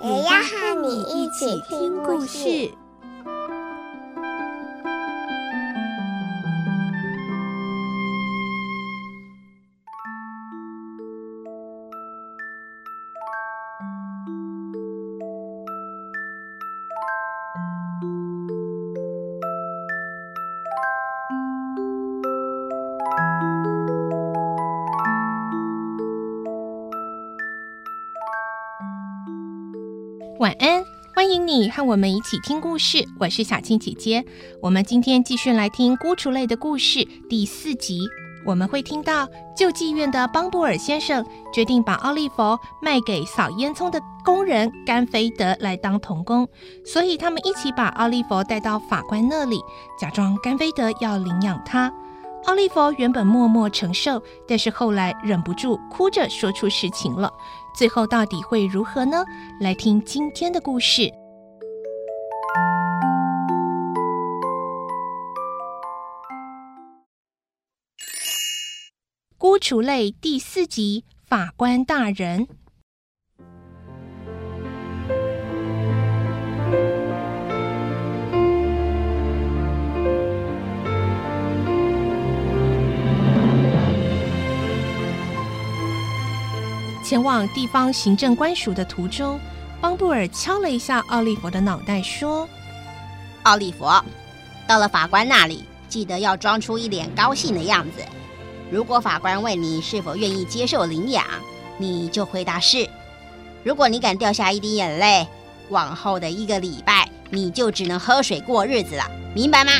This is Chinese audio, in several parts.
也要和你一起听故事。欢迎你和我们一起听故事。我是小青姐姐，我们今天继续来听《孤雏泪》的故事第四集。我们会听到旧妓院的邦布尔先生决定把奥利弗卖给扫烟囱的工人甘菲德来当童工，所以他们一起把奥利弗带到法官那里，假装甘菲德要领养他。奥利弗原本默默承受，但是后来忍不住哭着说出实情了。最后到底会如何呢？来听今天的故事，《孤雏泪》第四集《法官大人》。前往地方行政官署的途中，邦布尔敲了一下奥利弗的脑袋，说：“奥利弗，到了法官那里，记得要装出一脸高兴的样子。如果法官问你是否愿意接受领养，你就回答是。如果你敢掉下一滴眼泪，往后的一个礼拜你就只能喝水过日子了，明白吗？”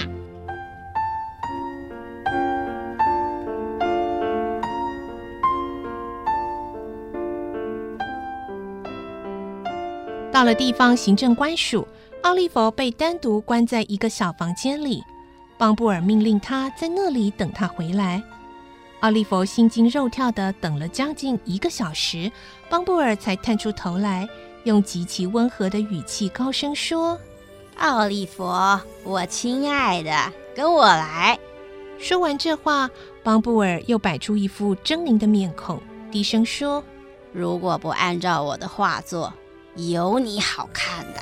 到了地方行政官署，奥利弗被单独关在一个小房间里。邦布尔命令他在那里等他回来。奥利弗心惊肉跳地等了将近一个小时，邦布尔才探出头来，用极其温和的语气高声说：“奥利弗，我亲爱的，跟我来。”说完这话，邦布尔又摆出一副狰狞的面孔，低声说：“如果不按照我的话做。”有你好看的！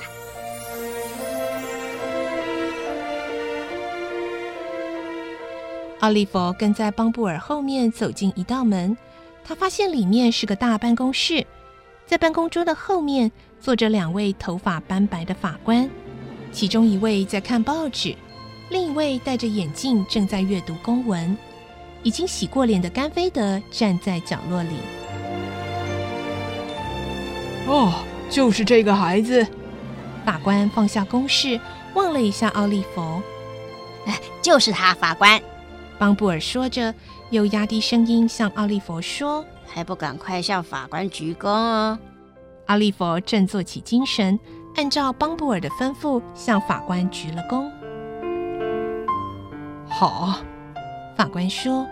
奥利弗跟在邦布尔后面走进一道门，他发现里面是个大办公室，在办公桌的后面坐着两位头发斑白的法官，其中一位在看报纸，另一位戴着眼镜正在阅读公文。已经洗过脸的甘菲德站在角落里。哦。就是这个孩子。法官放下公事，望了一下奥利弗。哎，就是他，法官。邦布尔说着，又压低声音向奥利弗说：“还不赶快向法官鞠躬哦！”奥利弗振作起精神，按照邦布尔的吩咐向法官鞠了躬。好，法官说：“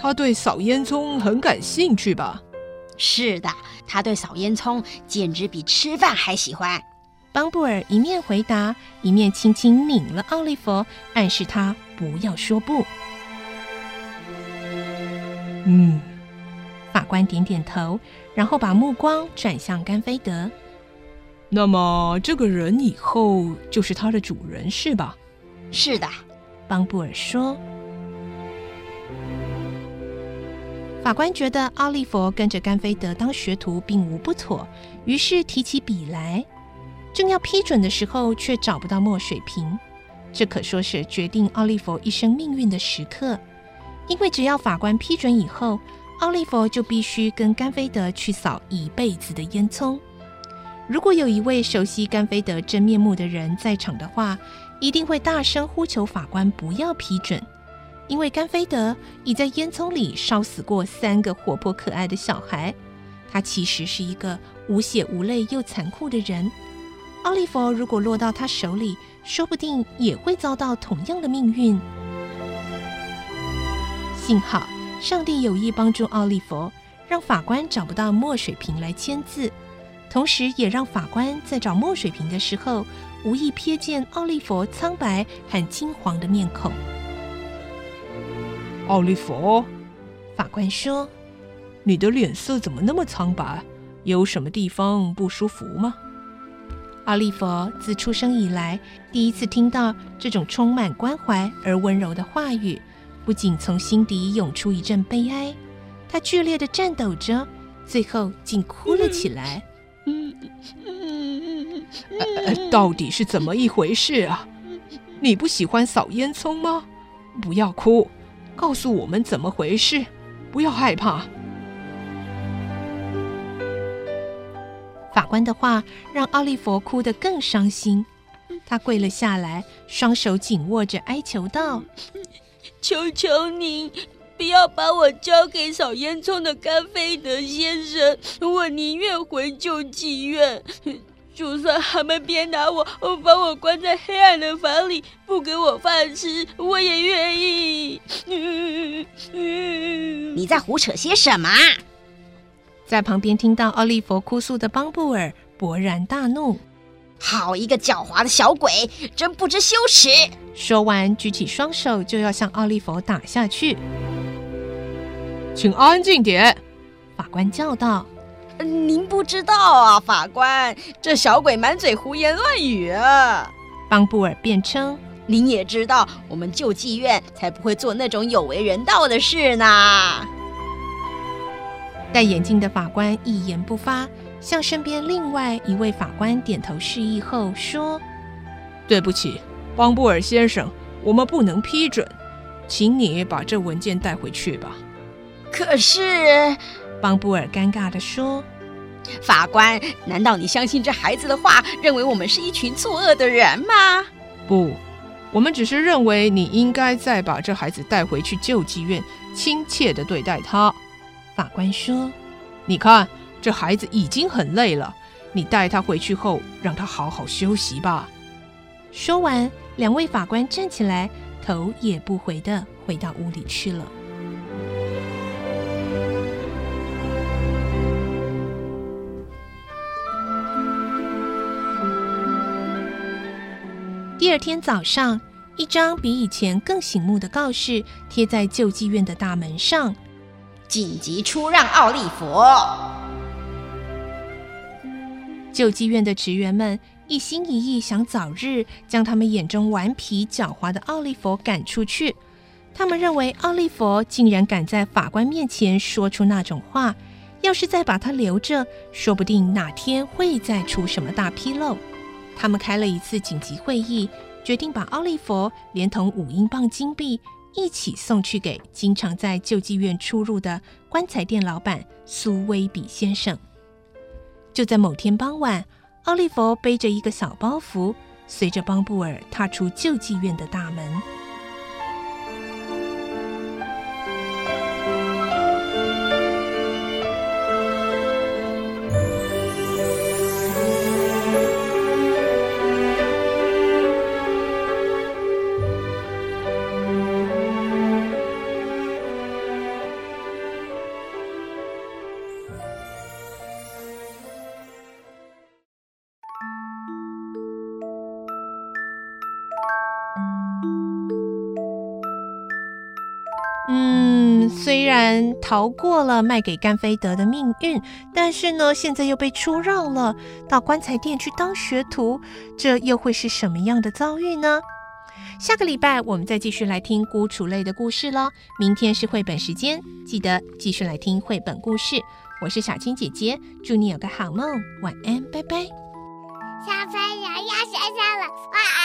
他对扫烟囱很感兴趣吧？”是的，他对扫烟囱简直比吃饭还喜欢。邦布尔一面回答，一面轻轻拧了奥利弗，暗示他不要说不。嗯，法官点点头，然后把目光转向甘菲德。那么这个人以后就是他的主人，是吧？是的，邦布尔说。法官觉得奥利弗跟着甘菲德当学徒并无不妥，于是提起笔来，正要批准的时候，却找不到墨水瓶。这可说是决定奥利弗一生命运的时刻，因为只要法官批准以后，奥利弗就必须跟甘菲德去扫一辈子的烟囱。如果有一位熟悉甘菲德真面目的人在场的话，一定会大声呼求法官不要批准。因为甘菲德已在烟囱里烧死过三个活泼可爱的小孩，他其实是一个无血无泪又残酷的人，奥利弗如果落到他手里，说不定也会遭到同样的命运。幸好上帝有意帮助奥利弗，让法官找不到墨水瓶来签字，同时也让法官在找墨水瓶的时候，无意瞥见奥利弗苍白和金黄的面孔。奥利弗，法官说：“你的脸色怎么那么苍白？有什么地方不舒服吗？”奥利弗自出生以来第一次听到这种充满关怀而温柔的话语，不仅从心底涌出一阵悲哀，他剧烈的颤抖着，最后竟哭了起来。呃，到底是怎么一回事啊？你不喜欢扫烟囱吗？不要哭，告诉我们怎么回事，不要害怕。法官的话让奥利弗哭得更伤心，他跪了下来，双手紧握着，哀求道：“求求您，不要把我交给扫烟囱的甘菲德先生，我宁愿回救济院。”就算他们鞭打我，把我关在黑暗的房里，不给我饭吃，我也愿意。你在胡扯些什么？在旁边听到奥利弗哭诉的邦布尔勃然大怒：“好一个狡猾的小鬼，真不知羞耻！”说完，举起双手就要向奥利弗打下去。请安静点，法官叫道。您不知道啊，法官，这小鬼满嘴胡言乱语啊！邦布尔辩称：“您也知道，我们救济院才不会做那种有违人道的事呢。”戴眼镜的法官一言不发，向身边另外一位法官点头示意后说：“对不起，邦布尔先生，我们不能批准，请你把这文件带回去吧。”可是。邦布尔尴尬地说：“法官，难道你相信这孩子的话，认为我们是一群作恶的人吗？”“不，我们只是认为你应该再把这孩子带回去救济院，亲切地对待他。”法官说：“你看，这孩子已经很累了，你带他回去后，让他好好休息吧。”说完，两位法官站起来，头也不回的回到屋里去了。第二天早上，一张比以前更醒目的告示贴在救济院的大门上：“紧急出让奥利弗。”救济院的职员们一心一意想早日将他们眼中顽皮狡猾的奥利弗赶出去。他们认为奥利弗竟然敢在法官面前说出那种话，要是再把他留着，说不定哪天会再出什么大纰漏。他们开了一次紧急会议，决定把奥利弗连同五英镑金币一起送去给经常在救济院出入的棺材店老板苏威比先生。就在某天傍晚，奥利弗背着一个小包袱，随着邦布尔踏出救济院的大门。虽然逃过了卖给甘菲德的命运，但是呢，现在又被出让了，到棺材店去当学徒，这又会是什么样的遭遇呢？下个礼拜我们再继续来听孤雏类的故事喽。明天是绘本时间，记得继续来听绘本故事。我是小青姐姐，祝你有个好梦，晚安，拜拜。小朋友要睡觉了，晚安。